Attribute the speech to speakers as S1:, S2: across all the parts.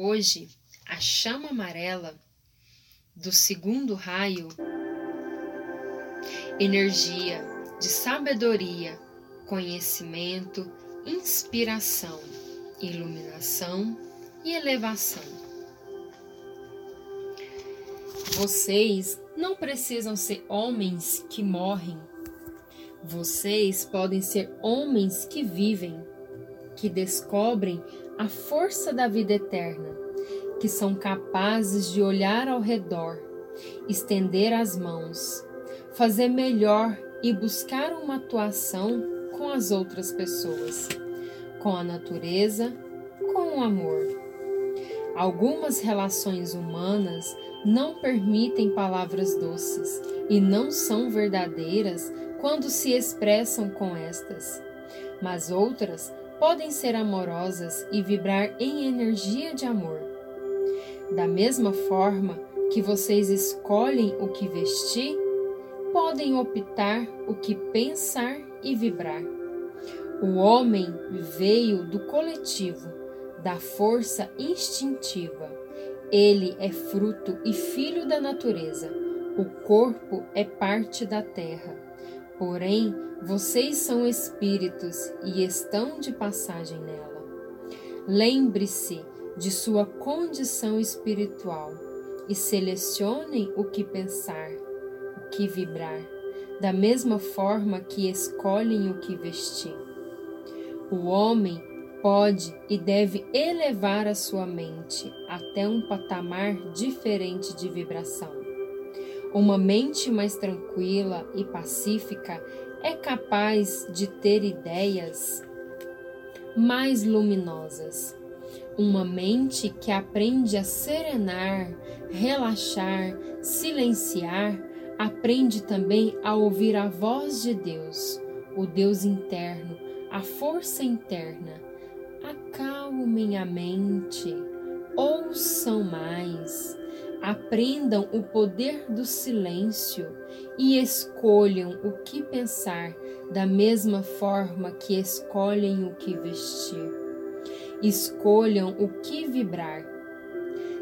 S1: Hoje, a chama amarela do segundo raio, energia de sabedoria, conhecimento, inspiração, iluminação e elevação. Vocês não precisam ser homens que morrem. Vocês podem ser homens que vivem, que descobrem a força da vida eterna, que são capazes de olhar ao redor, estender as mãos, fazer melhor e buscar uma atuação com as outras pessoas, com a natureza, com o amor. Algumas relações humanas não permitem palavras doces e não são verdadeiras quando se expressam com estas, mas outras podem ser amorosas e vibrar em energia de amor. Da mesma forma que vocês escolhem o que vestir, podem optar o que pensar e vibrar. O homem veio do coletivo, da força instintiva. Ele é fruto e filho da natureza. O corpo é parte da terra. Porém, vocês são espíritos e estão de passagem nela. Lembre-se de sua condição espiritual e selecionem o que pensar, o que vibrar, da mesma forma que escolhem o que vestir. O homem pode e deve elevar a sua mente até um patamar diferente de vibração. Uma mente mais tranquila e pacífica é capaz de ter ideias mais luminosas. Uma mente que aprende a serenar, relaxar, silenciar, aprende também a ouvir a voz de Deus, o Deus interno, a força interna. Acalmem a mente, ouçam mais, aprendam o poder do silêncio e escolham o que pensar da mesma forma que escolhem o que vestir. Escolham o que vibrar.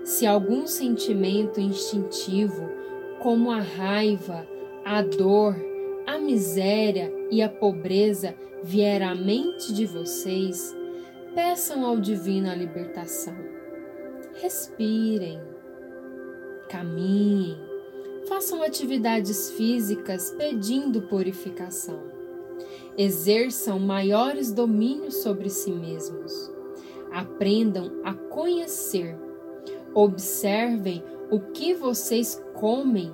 S1: Se algum sentimento instintivo, como a raiva, a dor, a miséria e a pobreza vier à mente de vocês, peçam ao Divino a libertação. Respirem, caminhem, façam atividades físicas pedindo purificação. Exerçam maiores domínios sobre si mesmos. Aprendam a conhecer. Observem o que vocês comem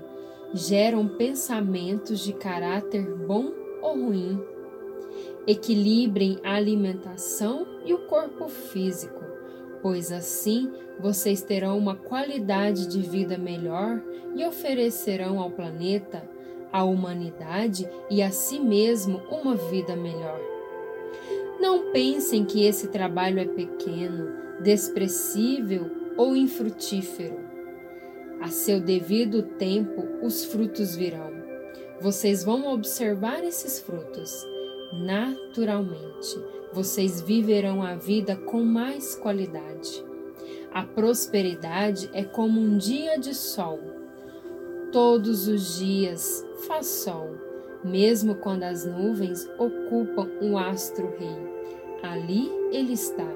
S1: geram pensamentos de caráter bom ou ruim. Equilibrem a alimentação e o corpo físico, pois assim vocês terão uma qualidade de vida melhor e oferecerão ao planeta, à humanidade e a si mesmo uma vida melhor. Não pensem que esse trabalho é pequeno, desprezível ou infrutífero. A seu devido tempo, os frutos virão. Vocês vão observar esses frutos. Naturalmente, vocês viverão a vida com mais qualidade. A prosperidade é como um dia de sol. Todos os dias faz sol, mesmo quando as nuvens ocupam o astro-rei. Ali ele está.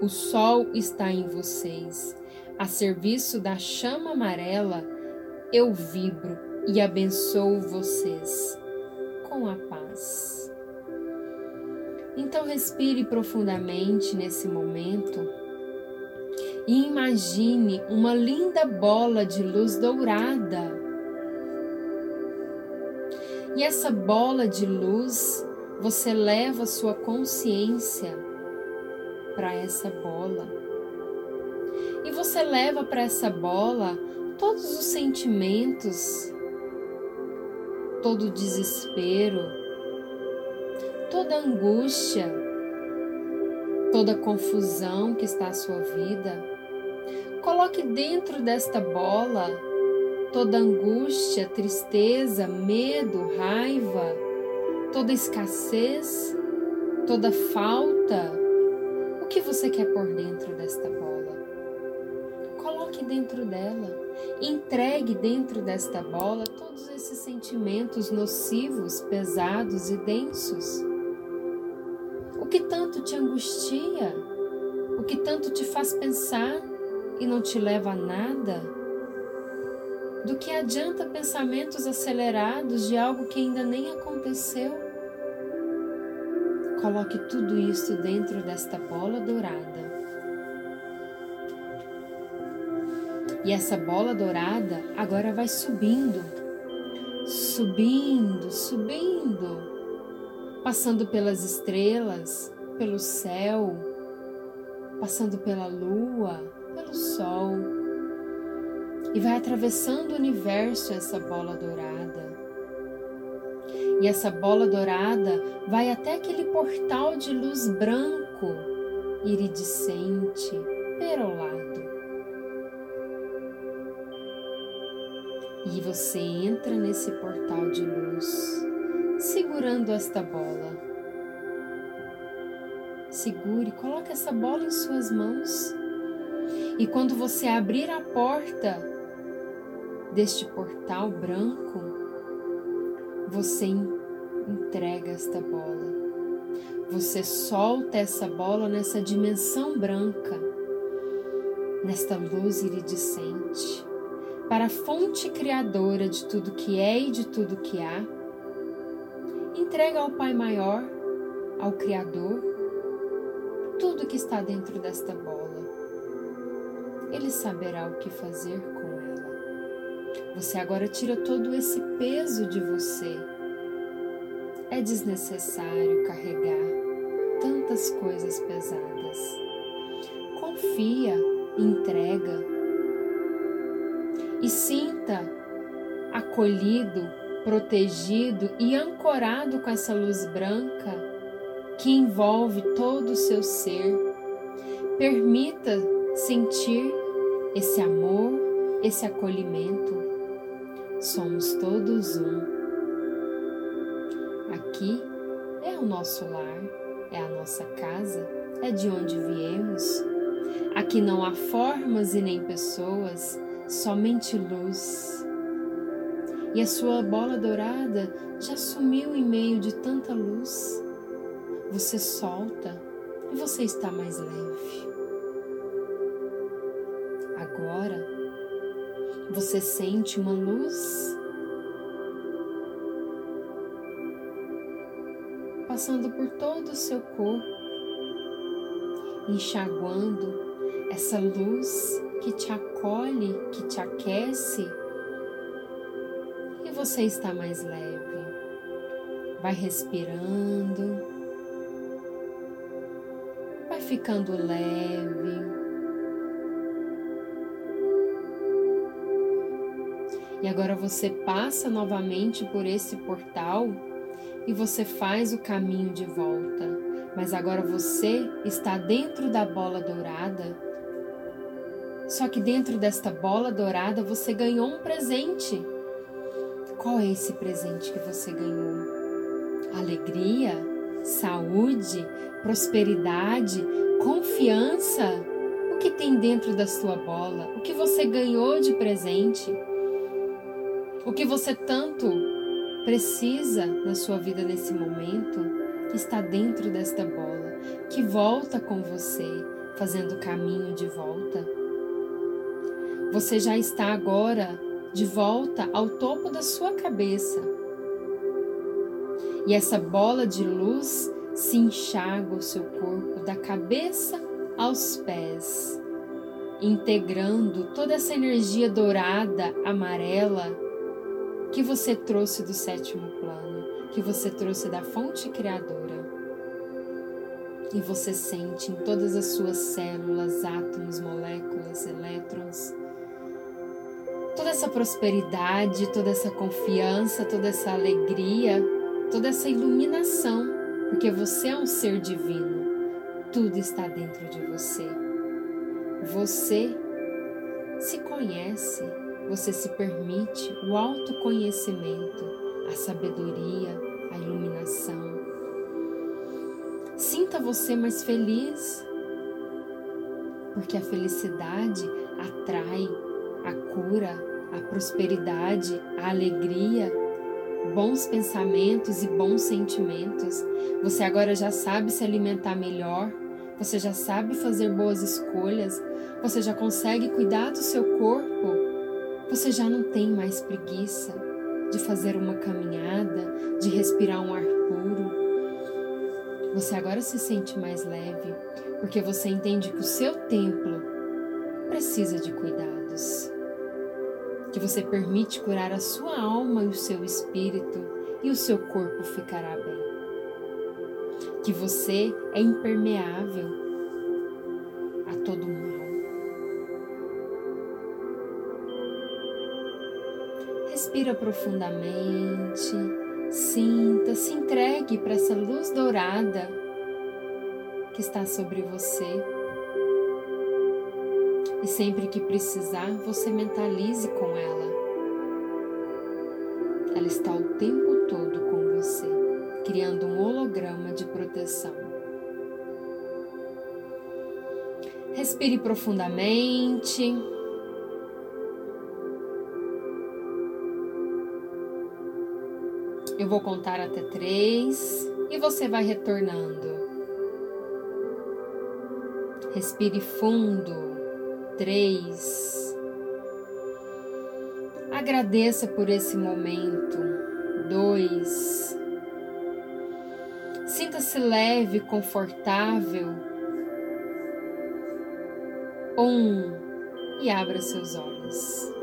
S1: O sol está em vocês. A serviço da chama amarela, eu vibro e abençoo vocês com a paz. Então respire profundamente nesse momento e imagine uma linda bola de luz dourada. E essa bola de luz, você leva sua consciência para essa bola. E você leva para essa bola todos os sentimentos, todo o desespero, toda angústia, toda confusão que está à sua vida Coloque dentro desta bola toda angústia, tristeza, medo, raiva, toda escassez, toda falta. O que você quer pôr dentro desta bola? coloque dentro dela. Entregue dentro desta bola todos esses sentimentos nocivos, pesados e densos. Que tanto te angustia? O que tanto te faz pensar e não te leva a nada? Do que adianta pensamentos acelerados de algo que ainda nem aconteceu? Coloque tudo isso dentro desta bola dourada. E essa bola dourada agora vai subindo, subindo, subindo, passando pelas estrelas, pelo céu, passando pela lua, pelo sol, e vai atravessando o universo essa bola dourada. E essa bola dourada vai até aquele portal de luz branco, iridescente, perolado. E você entra nesse portal de luz, segurando esta bola. Segure, coloque essa bola em suas mãos. E quando você abrir a porta deste portal branco, você entrega esta bola. Você solta essa bola nessa dimensão branca, nesta luz iridescente para a fonte criadora de tudo que é e de tudo que há. Entrega ao Pai Maior, ao Criador, tudo que está dentro desta bola. Ele saberá o que fazer com ela. Você agora tira todo esse peso de você. É desnecessário carregar tantas coisas pesadas. Confia, entrega e sinta acolhido, protegido e ancorado com essa luz branca que envolve todo o seu ser. Permita sentir esse amor, esse acolhimento. Somos todos um. Aqui é o nosso lar, é a nossa casa, é de onde viemos. Aqui não há formas e nem pessoas, somente luz. E a sua bola dourada já sumiu em meio de tanta luz. Você solta e você está mais leve. Agora você sente uma luz passando por todo o seu corpo, enxaguando essa luz que te acolhe, que te aquece você está mais leve. Vai respirando, vai ficando leve. E agora você passa novamente por esse portal e você faz o caminho de volta. Mas agora você está dentro da bola dourada só que dentro desta bola dourada você ganhou um presente. Qual é esse presente que você ganhou? Alegria, saúde, prosperidade, confiança? O que tem dentro da sua bola? O que você ganhou de presente? O que você tanto precisa na sua vida nesse momento está dentro desta bola, que volta com você, fazendo caminho de volta. Você já está agora de volta ao topo da sua cabeça. E essa bola de luz se enxaga o seu corpo da cabeça aos pés, integrando toda essa energia dourada, amarela que você trouxe do sétimo plano, que você trouxe da fonte criadora. E você sente em todas as suas células, átomos, moléculas, elétrons, toda essa prosperidade, toda essa confiança, toda essa alegria, toda essa iluminação, porque você é um ser divino. Tudo está dentro de você. Você se conhece, você se permite o autoconhecimento, a sabedoria, a iluminação. Sinta você mais feliz, porque a felicidade atrai a cura, a prosperidade, a alegria, bons pensamentos e bons sentimentos. Você agora já sabe se alimentar melhor, você já sabe fazer boas escolhas, você já consegue cuidar do seu corpo, você já não tem mais preguiça de fazer uma caminhada, de respirar um ar puro. Você agora se sente mais leve, porque você entende que o seu templo precisa de cuidados. Que você permite curar a sua alma e o seu espírito, e o seu corpo ficará bem. Que você é impermeável a todo mal. Respira profundamente, sinta, se entregue para essa luz dourada que está sobre você. E sempre que precisar, você mentalize com ela. Ela está o tempo todo com você, criando um holograma de proteção. Respire profundamente. Eu vou contar até três e você vai retornando. Respire fundo. Três. Agradeça por esse momento. Dois. Sinta-se leve, confortável. Um. E abra seus olhos.